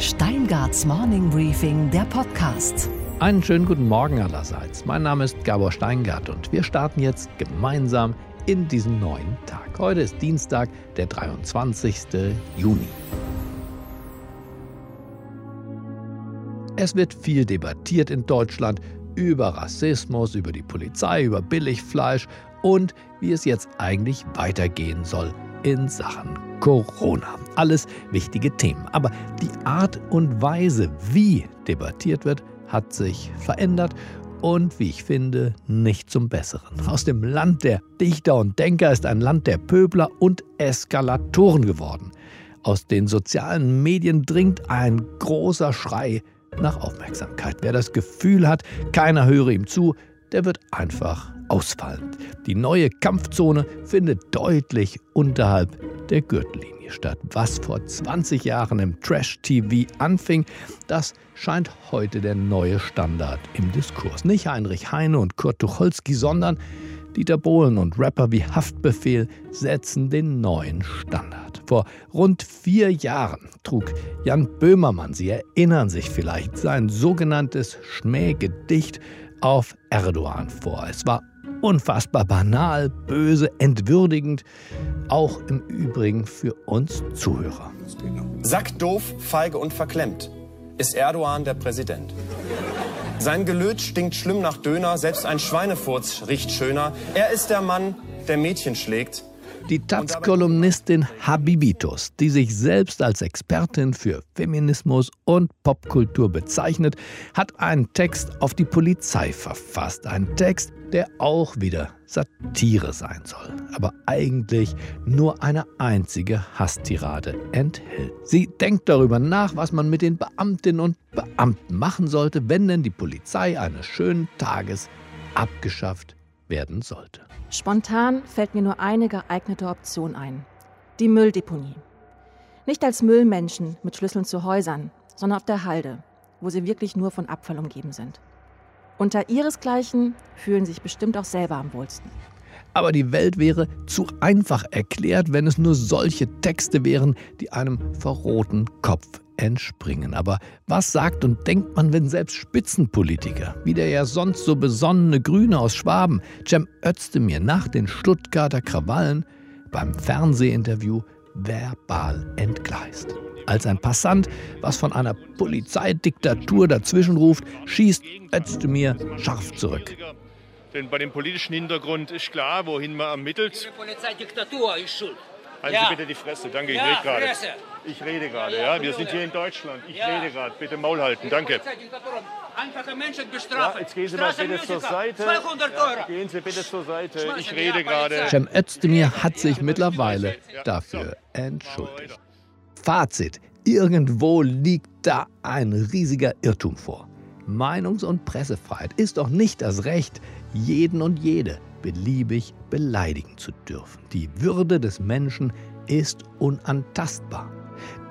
Steingarts Morning Briefing, der Podcast. Einen schönen guten Morgen allerseits. Mein Name ist Gabor Steingart und wir starten jetzt gemeinsam in diesen neuen Tag. Heute ist Dienstag, der 23. Juni. Es wird viel debattiert in Deutschland über Rassismus, über die Polizei, über Billigfleisch und wie es jetzt eigentlich weitergehen soll in Sachen Corona. Alles wichtige Themen. Aber die Art und Weise, wie debattiert wird, hat sich verändert und, wie ich finde, nicht zum Besseren. Aus dem Land der Dichter und Denker ist ein Land der Pöbler und Eskalatoren geworden. Aus den sozialen Medien dringt ein großer Schrei nach Aufmerksamkeit. Wer das Gefühl hat, keiner höre ihm zu, der wird einfach ausfallen. Die neue Kampfzone findet deutlich unterhalb der Gürtellinie statt. Was vor 20 Jahren im Trash-TV anfing, das scheint heute der neue Standard im Diskurs. Nicht Heinrich Heine und Kurt Tucholsky, sondern Dieter Bohlen und Rapper wie Haftbefehl setzen den neuen Standard. Vor rund vier Jahren trug Jan Böhmermann, Sie erinnern sich vielleicht, sein sogenanntes Schmähgedicht auf Erdogan vor. Es war unfassbar banal, böse, entwürdigend, auch im Übrigen für uns Zuhörer. Sack doof, feige und verklemmt ist Erdogan der Präsident. Sein Gelöt stinkt schlimm nach Döner, selbst ein Schweinefurz riecht schöner. Er ist der Mann, der Mädchen schlägt. Die Taz-Kolumnistin Habibitus, die sich selbst als Expertin für Feminismus und Popkultur bezeichnet, hat einen Text auf die Polizei verfasst. Ein Text, der auch wieder Satire sein soll, aber eigentlich nur eine einzige Hasstirade enthält. Sie denkt darüber nach, was man mit den Beamtinnen und Beamten machen sollte, wenn denn die Polizei eines schönen Tages abgeschafft werden sollte. Spontan fällt mir nur eine geeignete Option ein. Die Mülldeponie. Nicht als Müllmenschen mit Schlüsseln zu Häusern, sondern auf der Halde, wo sie wirklich nur von Abfall umgeben sind. Unter ihresgleichen fühlen sich bestimmt auch selber am wohlsten. Aber die Welt wäre zu einfach erklärt, wenn es nur solche Texte wären, die einem verroten Kopf entspringen. Aber was sagt und denkt man, wenn selbst Spitzenpolitiker, wie der ja sonst so besonnene Grüne aus Schwaben, Cem Özdemir nach den Stuttgarter Krawallen beim Fernsehinterview verbal entgleist? Als ein Passant was von einer Polizeidiktatur dazwischenruft, schießt Özdemir scharf zurück. Denn bei dem politischen Hintergrund ist klar, wohin man ermittelt. Die Polizeidiktatur ist schuld. Halten Ja. Sie bitte die Fresse. Danke, ich Ja, rede gerade. Fresse. Ich rede gerade, Ja, ja. Wir sind hier in Deutschland. Ich Ja. rede gerade. Bitte Maul halten. Danke. Einfache Menschen Ja, bestrafen. jetzt gehen Sie mal bitte zur Seite. 200 Ja, Euro. gehen Sie bitte zur Seite. Ich rede gerade. Cem Özdemir hat sich mittlerweile dafür entschuldigt. Fazit. Irgendwo liegt da ein riesiger Irrtum vor. Meinungs- und Pressefreiheit ist doch nicht das Recht, jeden und jede beliebig beleidigen zu dürfen. Die Würde des Menschen ist unantastbar.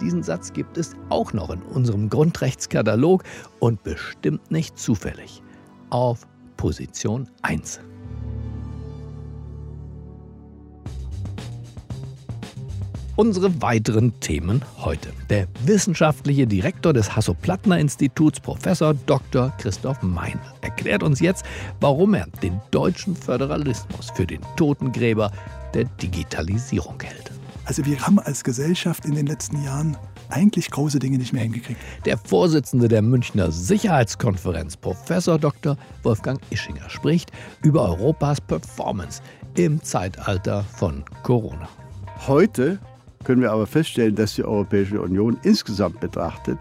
Diesen Satz gibt es auch noch in unserem Grundrechtskatalog und bestimmt nicht zufällig. Auf Position 1. Unsere weiteren Themen heute. Der wissenschaftliche Direktor des Hasso-Plattner-Instituts, Professor Dr. Christoph Mein, erklärt uns jetzt, warum er den deutschen Föderalismus für den Totengräber der Digitalisierung hält. Also wir haben als Gesellschaft in den letzten Jahren eigentlich große Dinge nicht mehr hingekriegt. Der Vorsitzende der Münchner Sicherheitskonferenz, Professor Dr. Wolfgang Ischinger, spricht über Europas Performance im Zeitalter von Corona. Heute können wir aber feststellen, dass die Europäische Union insgesamt betrachtet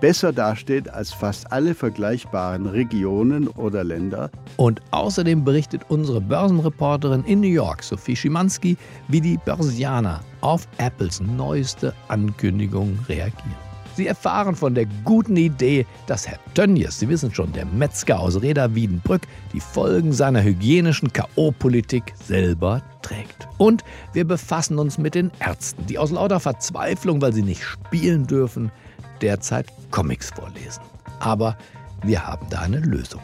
besser dasteht als fast alle vergleichbaren Regionen oder Länder. Und außerdem berichtet unsere Börsenreporterin in New York, Sophie Schimanski, wie die Börsianer auf Apples neueste Ankündigung reagieren. Sie erfahren von der guten Idee, dass Herr Tönnies, Sie wissen schon, der Metzger aus Reda Wiedenbrück, die Folgen seiner hygienischen K.O.-Politik selber trägt. Und wir befassen uns mit den Ärzten, die aus lauter Verzweiflung, weil sie nicht spielen dürfen, derzeit Comics vorlesen. Aber wir haben da eine Lösung.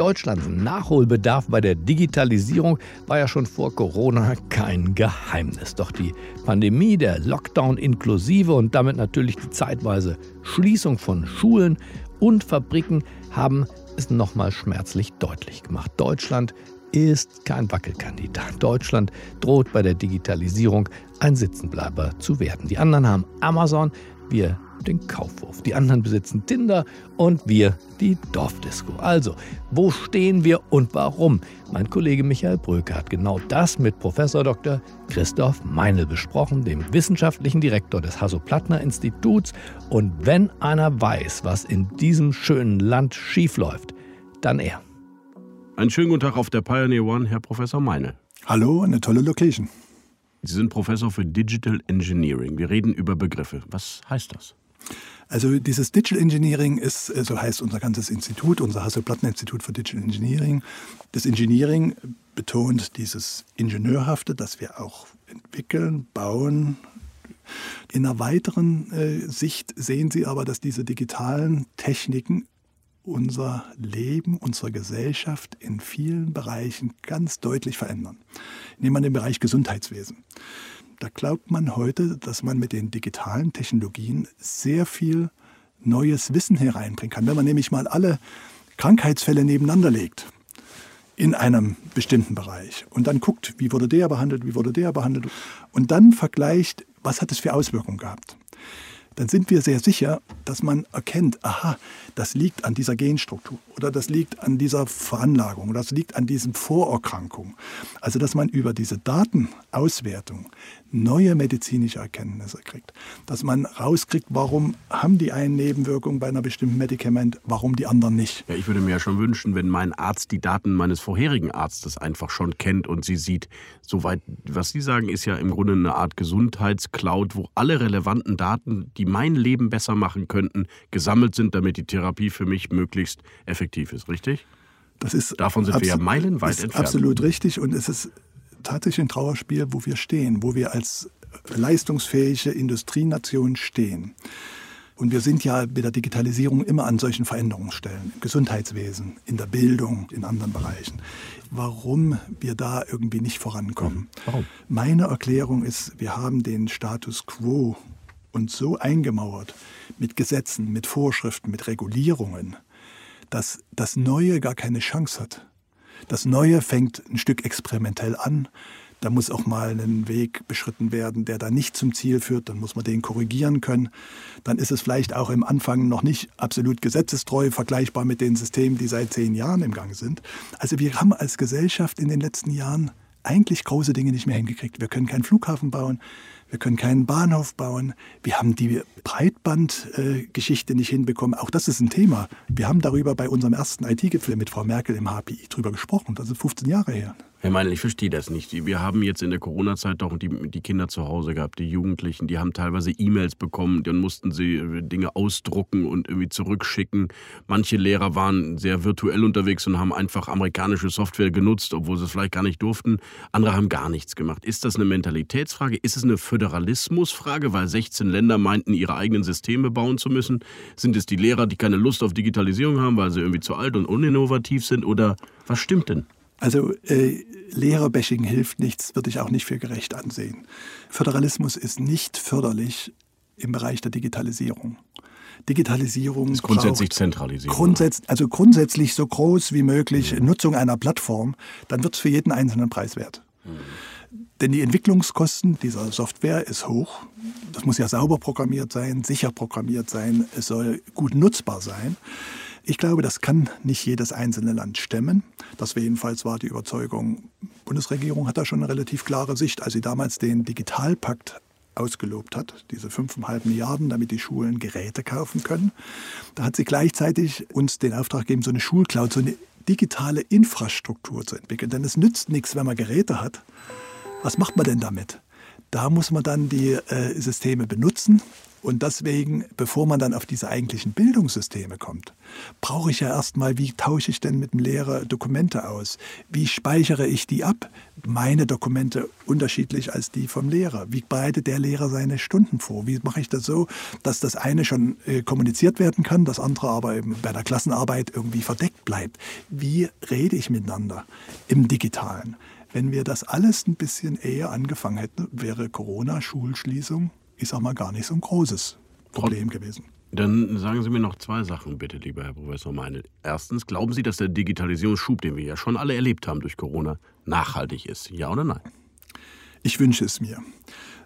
Deutschlands Nachholbedarf bei der Digitalisierung war ja schon vor Corona kein Geheimnis. Doch die Pandemie, der Lockdown inklusive und damit natürlich die zeitweise Schließung von Schulen und Fabriken haben es nochmal schmerzlich deutlich gemacht. Deutschland ist kein Wackelkandidat. Deutschland droht bei der Digitalisierung ein Sitzenbleiber zu werden. Die anderen haben Amazon, wir den Kaufhof. Die anderen besitzen Tinder und wir die Dorfdisco. Also, wo stehen wir und warum? Mein Kollege Michael Bröke hat genau das mit Professor Dr. Christoph Meinl besprochen, dem wissenschaftlichen Direktor des Hasso-Plattner-Instituts. Und wenn einer weiß, was in diesem schönen Land schiefläuft, dann er. Einen schönen guten Tag auf der Pioneer One, Herr Professor Meine. Hallo, eine tolle Location. Sie sind Professor für Digital Engineering. Wir reden über Begriffe. Was heißt das? Also dieses Digital Engineering ist, äh, so heißt unser ganzes Institut, unser Hassel-Platten-Institut für Digital Engineering. Das Engineering betont dieses Ingenieurhafte, das wir auch entwickeln, bauen. In einer weiteren äh, Sicht sehen Sie aber, dass diese digitalen Techniken unser Leben, unsere Gesellschaft in vielen Bereichen ganz deutlich verändern. Nehmen wir den Bereich Gesundheitswesen. Da glaubt man heute, dass man mit den digitalen Technologien sehr viel neues Wissen hereinbringen kann. Wenn man nämlich mal alle Krankheitsfälle nebeneinander legt in einem bestimmten Bereich und dann guckt, wie wurde der behandelt, wie wurde der behandelt und dann vergleicht, was hat es für Auswirkungen gehabt dann sind wir sehr sicher, dass man erkennt, aha, das liegt an dieser Genstruktur oder das liegt an dieser Veranlagung oder das liegt an diesen Vorerkrankungen. Also dass man über diese Datenauswertung neue medizinische Erkenntnisse kriegt. Dass man rauskriegt, warum haben die einen Nebenwirkungen bei einer bestimmten Medikament, warum die anderen nicht. Ja, ich würde mir ja schon wünschen, wenn mein Arzt die Daten meines vorherigen Arztes einfach schon kennt und sie sieht, soweit, was Sie sagen, ist ja im Grunde eine Art Gesundheitscloud, wo alle relevanten Daten, die mein Leben besser machen könnten, gesammelt sind, damit die Therapie für mich möglichst effektiv ist, richtig? Das ist Davon sind wir ja meilenweit ist entfernt. Absolut richtig und es ist tatsächlich ein Trauerspiel, wo wir stehen, wo wir als leistungsfähige Industrienation stehen. Und wir sind ja mit der Digitalisierung immer an solchen Veränderungsstellen, im Gesundheitswesen, in der Bildung, in anderen Bereichen. Warum wir da irgendwie nicht vorankommen? Warum? Meine Erklärung ist, wir haben den Status quo uns so eingemauert mit Gesetzen, mit Vorschriften, mit Regulierungen, dass das Neue gar keine Chance hat. Das Neue fängt ein Stück experimentell an. Da muss auch mal ein Weg beschritten werden, der da nicht zum Ziel führt. Dann muss man den korrigieren können. Dann ist es vielleicht auch im Anfang noch nicht absolut gesetzestreu, vergleichbar mit den Systemen, die seit zehn Jahren im Gang sind. Also wir haben als Gesellschaft in den letzten Jahren eigentlich große Dinge nicht mehr hingekriegt. Wir können keinen Flughafen bauen. Wir können keinen Bahnhof bauen. Wir haben die Breitbandgeschichte nicht hinbekommen. Auch das ist ein Thema. Wir haben darüber bei unserem ersten IT-Gipfel mit Frau Merkel im HPI drüber gesprochen. Das ist 15 Jahre her. Herr Meinl, ich verstehe das nicht. Wir haben jetzt in der Corona-Zeit doch die, die, Kinder zu Hause gehabt, die Jugendlichen, die haben teilweise E-Mails bekommen, dann mussten sie äh, Dinge ausdrucken und irgendwie zurückschicken. Manche Lehrer waren sehr virtuell unterwegs und haben einfach amerikanische Software genutzt, obwohl sie es vielleicht gar nicht durften. Andere haben gar nichts gemacht. Ist das eine Mentalitätsfrage? Ist es eine Föderalismusfrage, weil 16 Länder meinten, ihre eigenen Systeme bauen zu müssen? Sind es die Lehrer, die keine Lust auf Digitalisierung haben, weil sie irgendwie zu alt und uninnovativ sind? Oder was stimmt denn? Also äh, Lehrerbashing hilft nichts, würde ich auch nicht für gerecht ansehen. Föderalismus ist nicht förderlich im Bereich der Digitalisierung. Digitalisierung ist grundsätzlich zentralisiert. Grundsätz, also grundsätzlich so groß wie möglich mhm. Nutzung einer Plattform, dann wird es für jeden einzelnen Preis wert. Mhm. Denn die Entwicklungskosten dieser Software ist hoch. Das muss ja sauber programmiert sein, sicher programmiert sein, es soll gut nutzbar sein. Ich glaube, das kann nicht jedes einzelne Land stemmen. Das war jedenfalls war die Überzeugung. Die Bundesregierung hat da schon eine relativ klare Sicht. Als sie damals den Digitalpakt ausgelobt hat, diese 5,5 Milliarden, damit die Schulen Geräte kaufen können, da hat sie gleichzeitig uns den Auftrag gegeben, so eine Schulcloud, so eine digitale Infrastruktur zu entwickeln. Denn es nützt nichts, wenn man Geräte hat. Was macht man denn damit? Da muss man dann die äh, Systeme benutzen Und deswegen, bevor man dann auf diese eigentlichen Bildungssysteme kommt, brauche ich ja erstmal, wie tausche ich denn mit dem Lehrer Dokumente aus? Wie speichere ich die ab? Meine Dokumente unterschiedlich als die vom Lehrer. Wie bereitet der Lehrer seine Stunden vor? Wie mache ich das so, dass das eine schon äh, kommuniziert werden kann, das andere aber eben bei der Klassenarbeit irgendwie verdeckt bleibt? Wie rede ich miteinander im Digitalen? Wenn wir das alles ein bisschen eher angefangen hätten, wäre Corona-Schulschließung ich sag mal, gar nicht so ein großes Problem gewesen. Dann sagen Sie mir noch zwei Sachen, bitte, lieber Herr Professor Meinl. Erstens, glauben Sie, dass der Digitalisierungsschub, den wir ja schon alle erlebt haben durch Corona, nachhaltig ist? Ja oder nein? Ich wünsche es mir.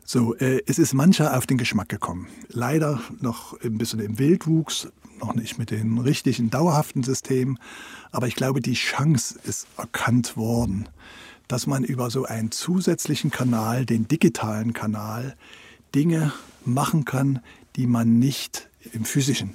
So, äh, es ist mancher auf den Geschmack gekommen. Leider noch ein bisschen im Wildwuchs, noch nicht mit den richtigen dauerhaften Systemen. Aber ich glaube, die Chance ist erkannt worden, dass man über so einen zusätzlichen Kanal, den digitalen Kanal, Dinge machen kann, die man nicht im physischen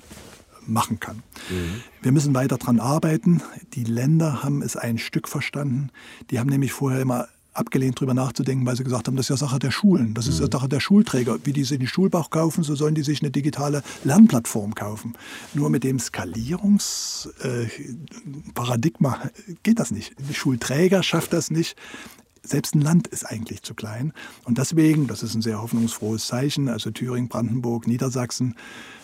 machen kann. Mhm. Wir müssen weiter daran arbeiten. Die Länder haben es ein Stück verstanden. Die haben nämlich vorher immer abgelehnt, darüber nachzudenken, weil sie gesagt haben, das ist ja Sache der Schulen, das ist ja mhm. Sache der Schulträger. Wie die sich den Schulbach kaufen, so sollen die sich eine digitale Lernplattform kaufen. Nur mit dem Skalierungsparadigma äh, geht das nicht. Die Schulträger schafft das nicht selbst ein Land ist eigentlich zu klein. Und deswegen, das ist ein sehr hoffnungsfrohes Zeichen, also Thüringen, Brandenburg, Niedersachsen,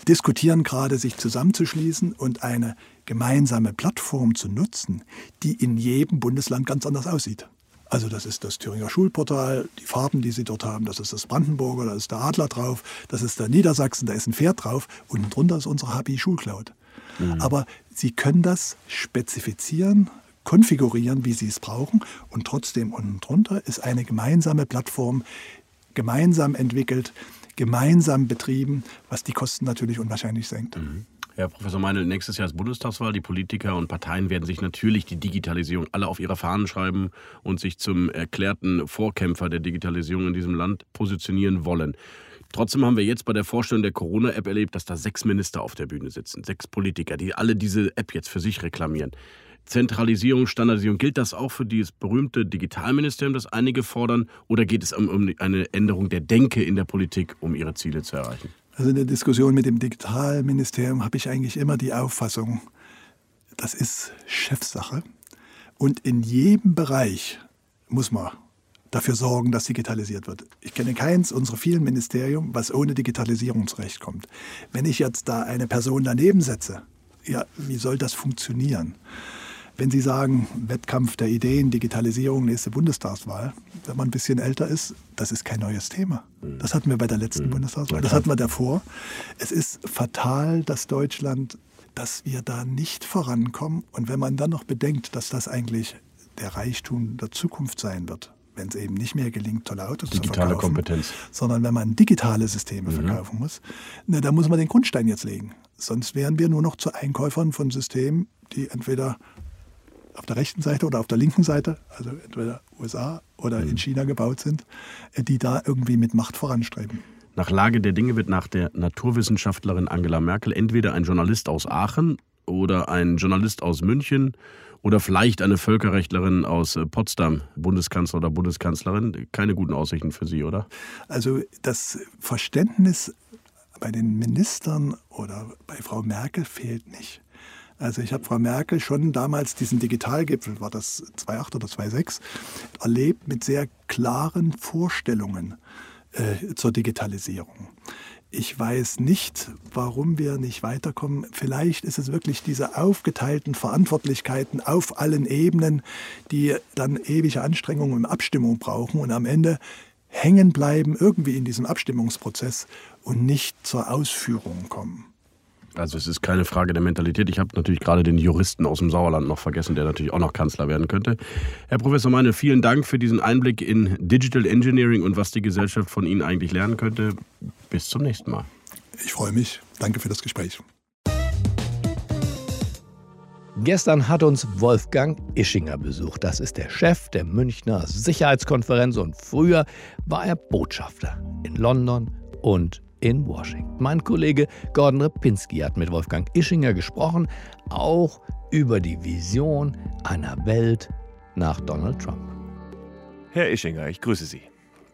diskutieren gerade, sich zusammenzuschließen und eine gemeinsame Plattform zu nutzen, die in jedem Bundesland ganz anders aussieht. Also das ist das Thüringer Schulportal, die Farben, die sie dort haben, das ist das Brandenburger, da ist der Adler drauf, das ist der Niedersachsen, da ist ein Pferd drauf und drunter ist unsere HPI Schulcloud. Mhm. Aber sie können das spezifizieren, konfigurieren, wie sie es brauchen. Und trotzdem unten drunter ist eine gemeinsame Plattform, gemeinsam entwickelt, gemeinsam betrieben, was die Kosten natürlich unwahrscheinlich senkt. Mhm. Herr Professor Meinl, nächstes Jahr ist Bundestagswahl. Die Politiker und Parteien werden sich natürlich die Digitalisierung alle auf ihre Fahnen schreiben und sich zum erklärten Vorkämpfer der Digitalisierung in diesem Land positionieren wollen. Trotzdem haben wir jetzt bei der Vorstellung der Corona-App erlebt, dass da sechs Minister auf der Bühne sitzen, sechs Politiker, die alle diese App jetzt für sich reklamieren. Zentralisierung, Standardisierung, gilt das auch für dieses berühmte Digitalministerium, das einige fordern, oder geht es um, eine Änderung der Denke in der Politik, um ihre Ziele zu erreichen? Also in der Diskussion mit dem Digitalministerium habe ich eigentlich immer die Auffassung, das ist Chefsache. Und in jedem Bereich muss man dafür sorgen, dass digitalisiert wird. Ich kenne keins unserer vielen Ministerien, was ohne Digitalisierung zurechtkommt. Wenn ich jetzt da eine Person daneben setze, ja, wie soll das funktionieren? Wenn Sie sagen, Wettkampf der Ideen, Digitalisierung, nächste Bundestagswahl, wenn man ein bisschen älter ist, das ist kein neues Thema. Das hatten wir bei der letzten mhm. Bundestagswahl, das hatten wir davor. Es ist fatal, dass Deutschland, dass wir da nicht vorankommen. Und wenn man dann noch bedenkt, dass das eigentlich der Reichtum der Zukunft sein wird, wenn es eben nicht mehr gelingt, tolle Autos Digitale zu verkaufen, Kompetenz. sondern wenn man digitale Systeme mhm. verkaufen muss, na, da muss man den Grundstein jetzt legen. Sonst wären wir nur noch zu Einkäufern von Systemen, die entweder auf der rechten Seite oder auf der linken Seite, also entweder USA oder in mhm. China gebaut sind, äh, die da irgendwie mit Macht voranstreben. Nach Lage der Dinge wird nach der Naturwissenschaftlerin Angela Merkel entweder ein Journalist aus Aachen oder ein Journalist aus München oder vielleicht eine Völkerrechtlerin aus äh, Potsdam, Bundeskanzler oder Bundeskanzlerin. Keine guten Aussichten für Sie, oder? Also das Verständnis bei den Ministern oder bei Frau Merkel fehlt nicht. Also ich habe Frau Merkel schon damals diesen Digitalgipfel, war das 2.8 oder 2.6, erlebt mit sehr klaren Vorstellungen äh, zur Digitalisierung. Ich weiß nicht, warum wir nicht weiterkommen. Vielleicht ist es wirklich diese aufgeteilten Verantwortlichkeiten auf allen Ebenen, die dann ewige Anstrengungen und Abstimmung brauchen und am Ende hängen bleiben irgendwie in diesem Abstimmungsprozess und nicht zur Ausführung kommen. Also es ist keine Frage der Mentalität. Ich habe natürlich gerade den Juristen aus dem Sauerland noch vergessen, der natürlich auch noch Kanzler werden könnte. Herr Professor Meine, vielen Dank für diesen Einblick in Digital Engineering und was die Gesellschaft von Ihnen eigentlich lernen könnte. Bis zum nächsten Mal. Ich freue mich. Danke für das Gespräch. Gestern hat uns Wolfgang Ischinger besucht. Das ist der Chef der Münchner Sicherheitskonferenz und früher war er Botschafter in London und in Washington. Mein Kollege Gordon Repinski hat mit Wolfgang Ischinger gesprochen, auch über die Vision einer Welt nach Donald Trump. Herr Ischinger, ich grüße Sie.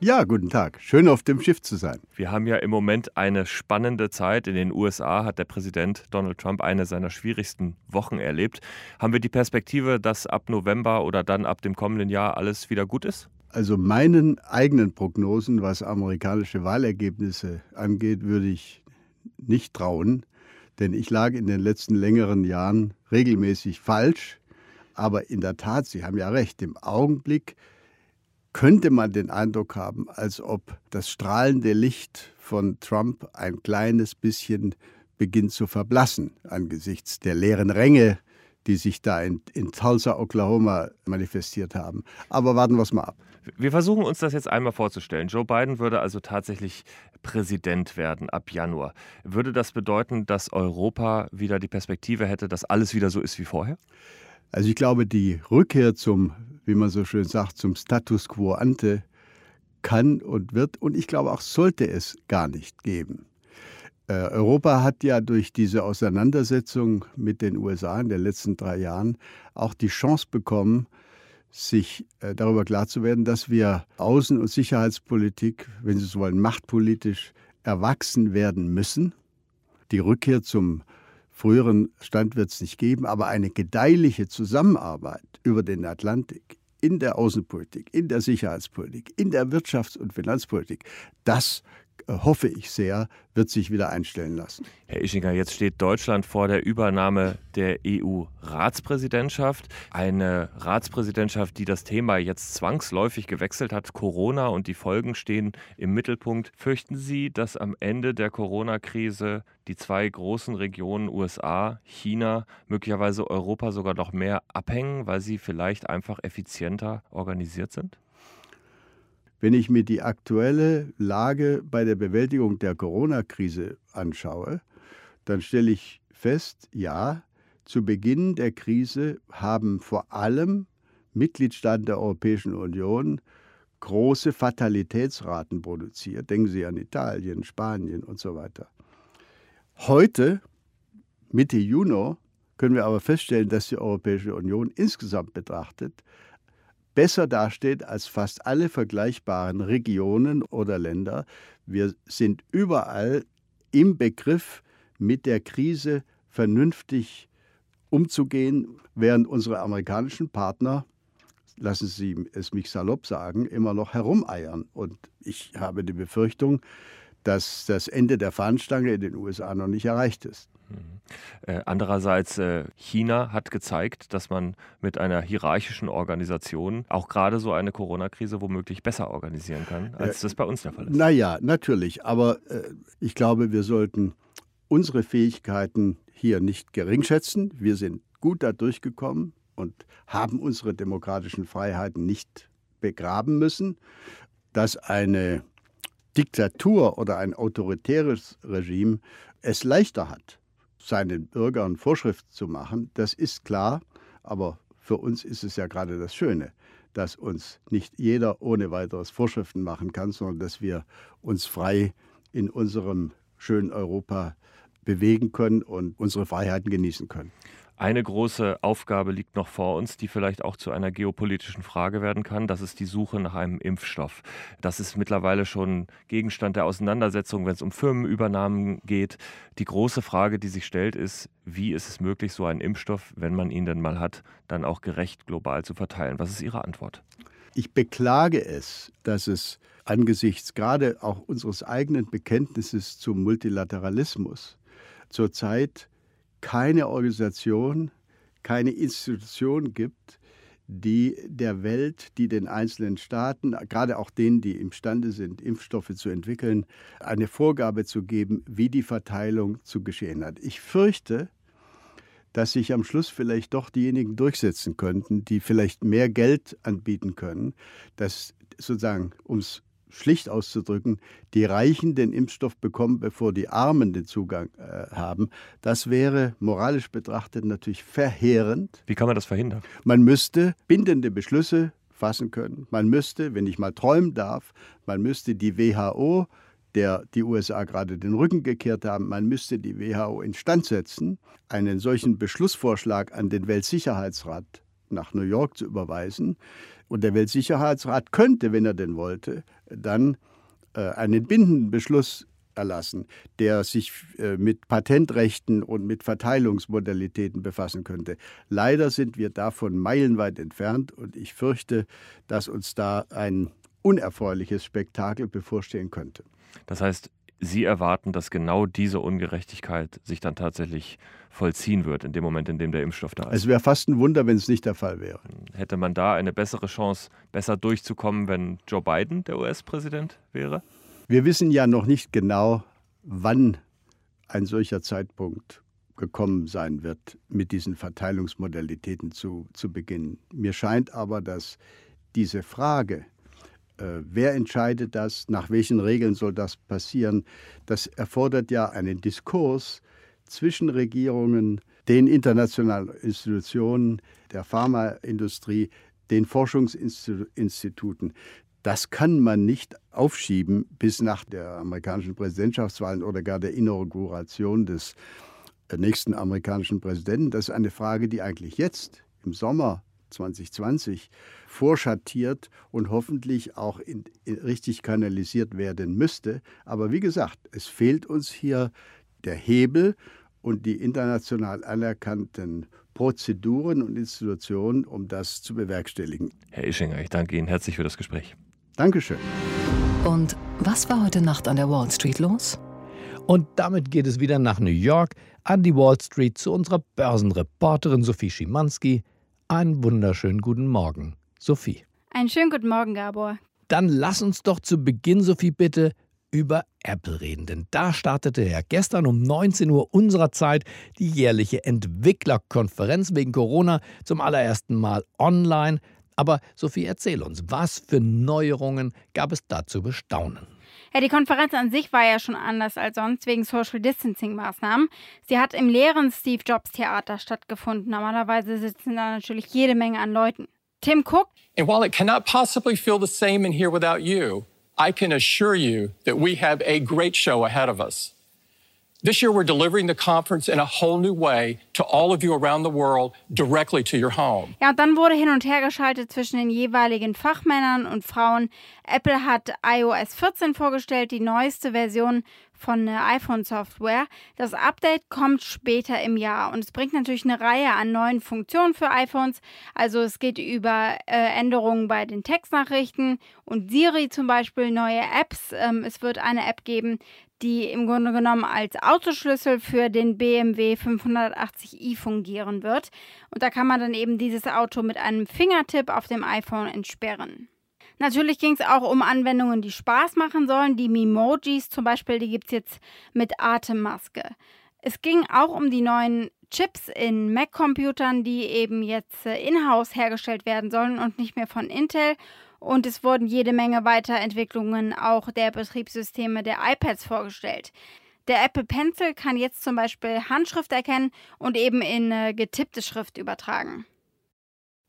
Ja, guten Tag. Schön auf dem Schiff zu sein. Wir haben ja im Moment eine spannende Zeit. In den USA hat der Präsident Donald Trump eine seiner schwierigsten Wochen erlebt. Haben wir die Perspektive, dass ab November oder dann ab dem kommenden Jahr alles wieder gut ist? Also meinen eigenen Prognosen, was amerikanische Wahlergebnisse angeht, würde ich nicht trauen, denn ich lag in den letzten längeren Jahren regelmäßig falsch. Aber in der Tat, Sie haben ja recht, im Augenblick könnte man den Eindruck haben, als ob das strahlende Licht von Trump ein kleines bisschen beginnt zu verblassen angesichts der leeren Ränge, die sich da in, in Tulsa, Oklahoma manifestiert haben. Aber warten wir es mal ab. Wir versuchen uns das jetzt einmal vorzustellen. Joe Biden würde also tatsächlich Präsident werden ab Januar. Würde das bedeuten, dass Europa wieder die Perspektive hätte, dass alles wieder so ist wie vorher? Also ich glaube, die Rückkehr zum, wie man so schön sagt, zum Status quo ante kann und wird und ich glaube auch sollte es gar nicht geben. Äh, Europa hat ja durch diese Auseinandersetzung mit den USA in den letzten drei Jahren auch die Chance bekommen, sich äh, darüber klar zu werden, dass wir Außen- und Sicherheitspolitik, wenn Sie so wollen, machtpolitisch erwachsen werden müssen. Die Rückkehr zum früheren Stand wird es nicht geben, aber eine gedeihliche Zusammenarbeit über den Atlantik in der Außenpolitik, in der Sicherheitspolitik, in der Wirtschafts- und Finanzpolitik, das hoffe ich sehr, wird sich wieder einstellen lassen. Herr Ischinger, jetzt steht Deutschland vor der Übernahme der EU-Ratspräsidentschaft. Eine Ratspräsidentschaft, die das Thema jetzt zwangsläufig gewechselt hat. Corona und die Folgen stehen im Mittelpunkt. Fürchten Sie, dass am Ende der Corona-Krise die zwei großen Regionen USA, China, möglicherweise Europa sogar noch mehr abhängen, weil sie vielleicht einfach effizienter organisiert sind? Wenn ich mir die aktuelle Lage bei der Bewältigung der Corona-Krise anschaue, dann stelle ich fest, ja, zu Beginn der Krise haben vor allem Mitgliedstaaten der Europäischen Union große Fatalitätsraten produziert. Denken Sie an Italien, Spanien und so weiter. Heute, Mitte Juni, können wir aber feststellen, dass die Europäische Union insgesamt betrachtet besser dasteht als fast alle vergleichbaren Regionen oder Länder. Wir sind überall im Begriff, mit der Krise vernünftig umzugehen, während unsere amerikanischen Partner, lassen Sie es mich salopp sagen, immer noch herumeiern. Und ich habe die Befürchtung, dass das Ende der Fahnenstange in den USA noch nicht erreicht ist. Äh, andererseits, äh, China hat gezeigt, dass man mit einer hierarchischen Organisation auch gerade so eine Corona-Krise womöglich besser organisieren kann, als äh, das bei uns der Fall ist. Naja, natürlich. Aber ich glaube, wir sollten unsere Fähigkeiten hier nicht geringschätzen. Wir sind gut da durchgekommen und haben unsere demokratischen Freiheiten nicht begraben müssen. Dass eine Diktatur oder ein autoritäres Regime es leichter hat, seinen Bürgern Vorschriften zu machen, das ist klar, aber für uns ist es ja gerade das Schöne, dass uns nicht jeder ohne weiteres Vorschriften machen kann, sondern dass wir uns frei in unserem schönen Europa bewegen können und unsere Freiheiten genießen können. Eine große Aufgabe liegt noch vor uns, die vielleicht auch zu einer geopolitischen Frage werden kann. Das ist die Suche nach einem Impfstoff. Das ist mittlerweile schon Gegenstand der Auseinandersetzung, wenn es um Firmenübernahmen geht. Die große Frage, die sich stellt, ist, wie ist es möglich, so einen Impfstoff, wenn man ihn denn mal hat, dann auch gerecht global zu verteilen? Was ist Ihre Antwort? Ich beklage es, dass es angesichts gerade auch unseres eigenen Bekenntnisses zum Multilateralismus zurzeit keine Organisation, keine Institution gibt, die der Welt, die den einzelnen Staaten, gerade auch denen, die imstande sind, Impfstoffe zu entwickeln, eine Vorgabe zu geben, wie die Verteilung zu geschehen hat. Ich fürchte, dass sich am Schluss vielleicht doch diejenigen durchsetzen könnten, die vielleicht mehr Geld anbieten können, dass sozusagen, um es schlicht auszudrücken, die Reichen den Impfstoff bekommen, bevor die Armen den Zugang äh, haben. Das wäre moralisch betrachtet natürlich verheerend. Wie kann man das verhindern? Man müsste bindende Beschlüsse fassen können. Man müsste, wenn ich mal träumen darf, man müsste die WHO der die USA gerade den Rücken gekehrt haben. Man müsste die WHO instand setzen, einen solchen Beschlussvorschlag an den Weltsicherheitsrat nach New York zu überweisen Und der Weltsicherheitsrat könnte, wenn er denn wollte, dann äh, einen bindenden Beschluss erlassen, der sich äh, mit Patentrechten und mit Verteilungsmodalitäten befassen könnte. Leider sind wir davon meilenweit entfernt und ich fürchte, dass uns da ein unerfreuliches Spektakel bevorstehen könnte. Das heißt, Sie erwarten, dass genau diese Ungerechtigkeit sich dann tatsächlich vollziehen wird, in dem Moment, in dem der Impfstoff da ist. Es wäre fast ein Wunder, wenn es nicht der Fall wäre. Hätte man da eine bessere Chance, besser durchzukommen, wenn Joe Biden der US-Präsident wäre? Wir wissen ja noch nicht genau, wann ein solcher Zeitpunkt gekommen sein wird, mit diesen Verteilungsmodalitäten zu, zu beginnen. Mir scheint aber, dass diese Frage, wer entscheidet das, nach welchen Regeln soll das passieren, das erfordert ja einen Diskurs zwischen Regierungen, den internationalen Institutionen, der Pharmaindustrie, den Forschungsinstituten. Das kann man nicht aufschieben bis nach der amerikanischen Präsidentschaftswahl oder gar der Inauguration des äh, nächsten amerikanischen Präsidenten. Das ist eine Frage, die eigentlich jetzt im Sommer 2020 vorschattiert und hoffentlich auch in, in richtig kanalisiert werden müsste. Aber wie gesagt, es fehlt uns hier der Hebel und die international anerkannten Prozeduren und Institutionen, um das zu bewerkstelligen. Herr Ischinger, ich danke Ihnen herzlich für das Gespräch. Dankeschön. Und was war heute Nacht an der Wall Street los? Und damit geht es wieder nach New York an die Wall Street zu unserer Börsenreporterin Sophie Schimanski. Einen wunderschönen guten Morgen, Sophie. Einen schönen guten Morgen, Gabor. Dann lass uns doch zu Beginn, Sophie, bitte über Apple reden. Denn da startete ja gestern um 19 Uhr unserer Zeit die jährliche Entwicklerkonferenz wegen Corona zum allerersten Mal online. Aber Sophie, erzähl uns, was für Neuerungen gab es da zu bestaunen? Ja, die Konferenz an sich war ja schon anders als sonst wegen Social Distancing Maßnahmen. Sie hat im leeren Steve Jobs Theater stattgefunden. Normalerweise sitzen da natürlich jede Menge an Leuten. Tim Cook. And while it cannot possibly feel the same in here without you, I can assure you that we have a great show ahead of us. This year, we're delivering the conference in a whole new way to all of you around the world, directly to your home. Ja, und dann wurde hin und her geschaltet zwischen den jeweiligen Fachmännern und Frauen. Apple hat iOS 14 vorgestellt, die neueste Version von der iPhone-Software. Das Update kommt später im Jahr und es bringt natürlich eine Reihe an neuen Funktionen für iPhones. Also es geht über äh, Änderungen bei den Textnachrichten und Siri zum Beispiel, neue Apps. Ähm, es wird eine App geben, die im Grunde genommen als Autoschlüssel für den BMW 580i fungieren wird. Und da kann man dann eben dieses Auto mit einem Fingertipp auf dem iPhone entsperren. Natürlich ging es auch um Anwendungen, die Spaß machen sollen. Die Memojis zum Beispiel, die gibt es jetzt mit Atemmaske. Es ging auch um die neuen Chips in Mac-Computern, die eben jetzt äh, in-house hergestellt werden sollen und nicht mehr von Intel. Und es wurden jede Menge Weiterentwicklungen auch der Betriebssysteme der iPads vorgestellt. Der Apple Pencil kann jetzt zum Beispiel Handschrift erkennen und eben in äh, getippte Schrift übertragen.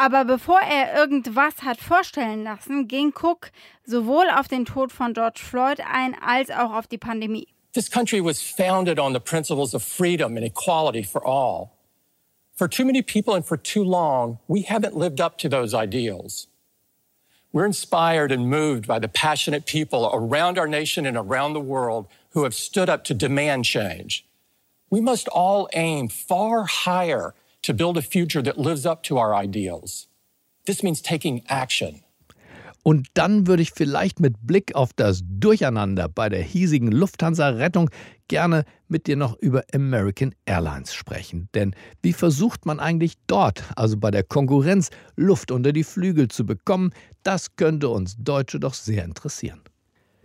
Aber bevor er irgendwas hat vorstellen lassen, ging Cook sowohl auf den Tod von George Floyd ein als auch auf die Pandemie. This country was founded on the principles of freedom and equality for all. For too many people and for too long, we haven't lived up to those ideals. We're inspired and moved by the passionate people around our nation and around the world who have stood up to demand change. We must all aim far higher to build a future that lives up to our ideals. This means taking action. Und dann würde ich vielleicht mit Blick auf das Durcheinander bei der hiesigen Lufthansa-Rettung gerne mit dir noch über American Airlines sprechen. Denn wie versucht man eigentlich dort, also bei der Konkurrenz, Luft unter die Flügel zu bekommen? Das könnte uns Deutsche doch sehr interessieren.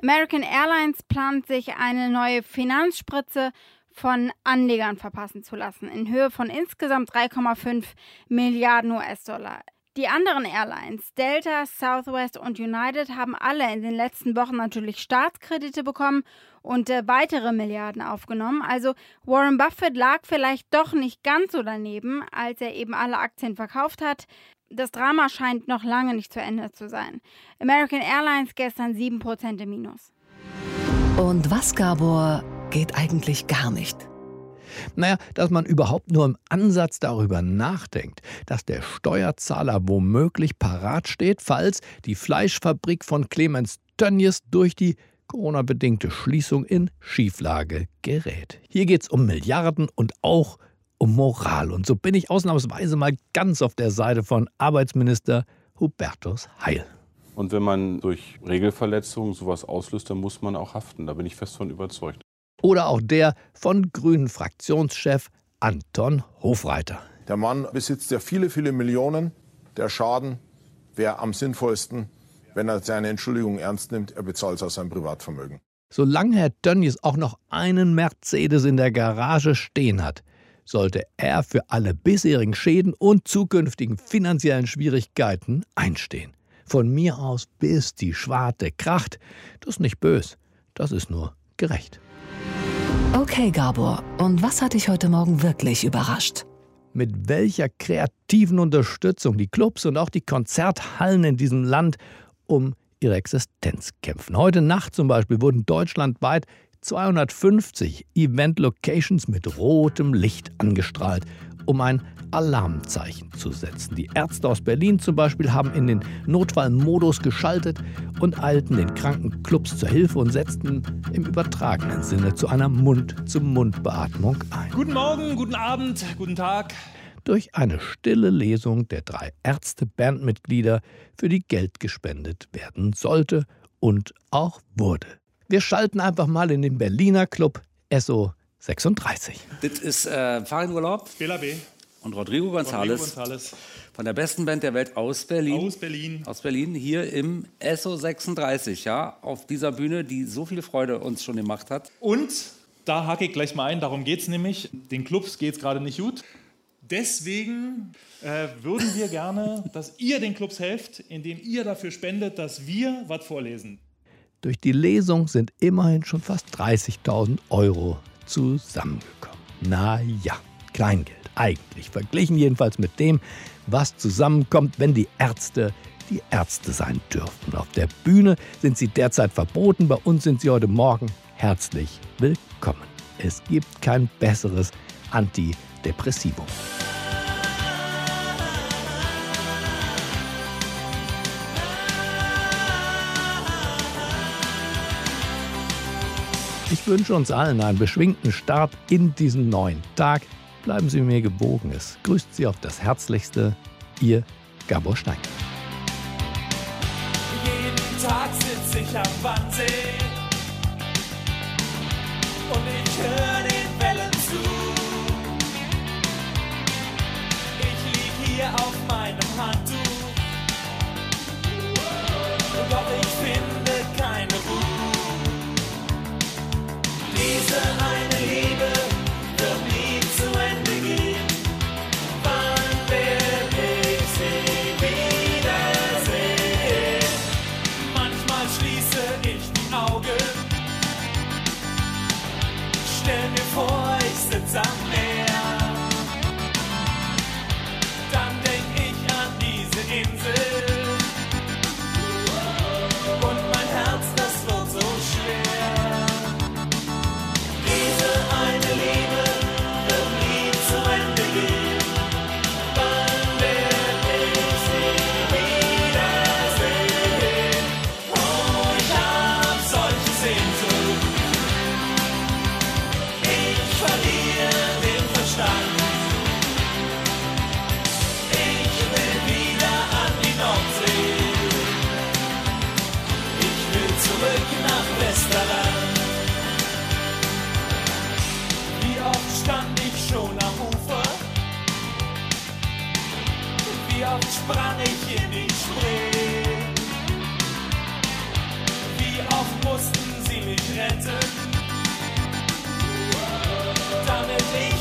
American Airlines plant sich eine neue Finanzspritze von Anlegern verpassen zu lassen, in Höhe von insgesamt 3,5 Milliarden US-Dollar. Die anderen Airlines, Delta, Southwest und United, haben alle in den letzten Wochen natürlich Staatskredite bekommen und äh, weitere Milliarden aufgenommen. Also Warren Buffett lag vielleicht doch nicht ganz so daneben, als er eben alle Aktien verkauft hat. Das Drama scheint noch lange nicht zu Ende zu sein. American Airlines gestern 7% im Minus. Und was, Gabor, geht eigentlich gar nicht? Naja, dass man überhaupt nur im Ansatz darüber nachdenkt, dass der Steuerzahler womöglich parat steht, falls die Fleischfabrik von Clemens Tönnies durch die Corona-bedingte Schließung in Schieflage gerät. Hier geht es um Milliarden und auch um Moral. Und so bin ich ausnahmsweise mal ganz auf der Seite von Arbeitsminister Hubertus Heil. Und wenn man durch Regelverletzungen sowas auslöst, dann muss man auch haften. Da bin ich fest von überzeugt. Oder auch der von Grünen Fraktionschef Anton Hofreiter. Der Mann besitzt ja viele, viele Millionen. Der Schaden wäre am sinnvollsten, wenn er seine Entschuldigung ernst nimmt, er bezahlt es aus seinem Privatvermögen. Solange Herr Tönnies auch noch einen Mercedes in der Garage stehen hat, sollte er für alle bisherigen Schäden und zukünftigen finanziellen Schwierigkeiten einstehen. Von mir aus bis die Schwarte kracht. Das ist nicht bös, das ist nur gerecht. Okay, Gabor, und was hat dich heute Morgen wirklich überrascht? Mit welcher kreativen Unterstützung die Clubs und auch die Konzerthallen in diesem Land um ihre Existenz kämpfen. Heute Nacht zum Beispiel wurden deutschlandweit 250 Event-Locations mit rotem Licht angestrahlt, um ein Alarmzeichen zu setzen. Die Ärzte aus Berlin zum Beispiel haben in den Notfallmodus geschaltet und eilten den kranken Clubs zur Hilfe und setzten im übertragenen Sinne zu einer Mund-zu-Mund-Beatmung ein. Guten Morgen, guten Abend, guten Tag. Durch eine stille Lesung der drei Ärzte-Bandmitglieder, für die Geld gespendet werden sollte und auch wurde. Wir schalten einfach mal in den Berliner Club SO 36. Das ist äh, Farin Urlaub. Und Rodrigo González. González. Von der besten Band der Welt aus Berlin. Aus Berlin. Aus Berlin, hier im SO 36, ja, auf dieser Bühne, die so viel Freude uns schon gemacht hat. Und da hake ich gleich mal ein, darum geht es nämlich. Den Clubs geht es gerade nicht gut. Deswegen äh, würden wir gerne, dass ihr den Clubs helft, indem ihr dafür spendet, dass wir was vorlesen. Durch die Lesung sind immerhin schon fast 30.000 Euro zusammengekommen. Na ja, Kleingeld eigentlich, verglichen jedenfalls mit dem, was zusammenkommt, wenn die Ärzte die Ärzte sein dürften. Auf der Bühne sind sie derzeit verboten, bei uns sind sie heute Morgen herzlich willkommen. Es gibt kein besseres Antidepressivum. Ich wünsche uns allen einen beschwingten Start in diesen neuen Tag. Bleiben Sie mir gewogen. Es grüßt Sie auf das Herzlichste, Ihr Gabor Stein. Jeden Tag sitze ich am Wannsee und ich höre den Wellen zu. Ich lieg hier auf meinem Handtuch, doch ich finde keine Ruhe. Diese eine Liebe Wie oft sprang ich in die Spree? Wie oft mussten sie mich retten, damit ich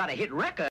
got a hit record.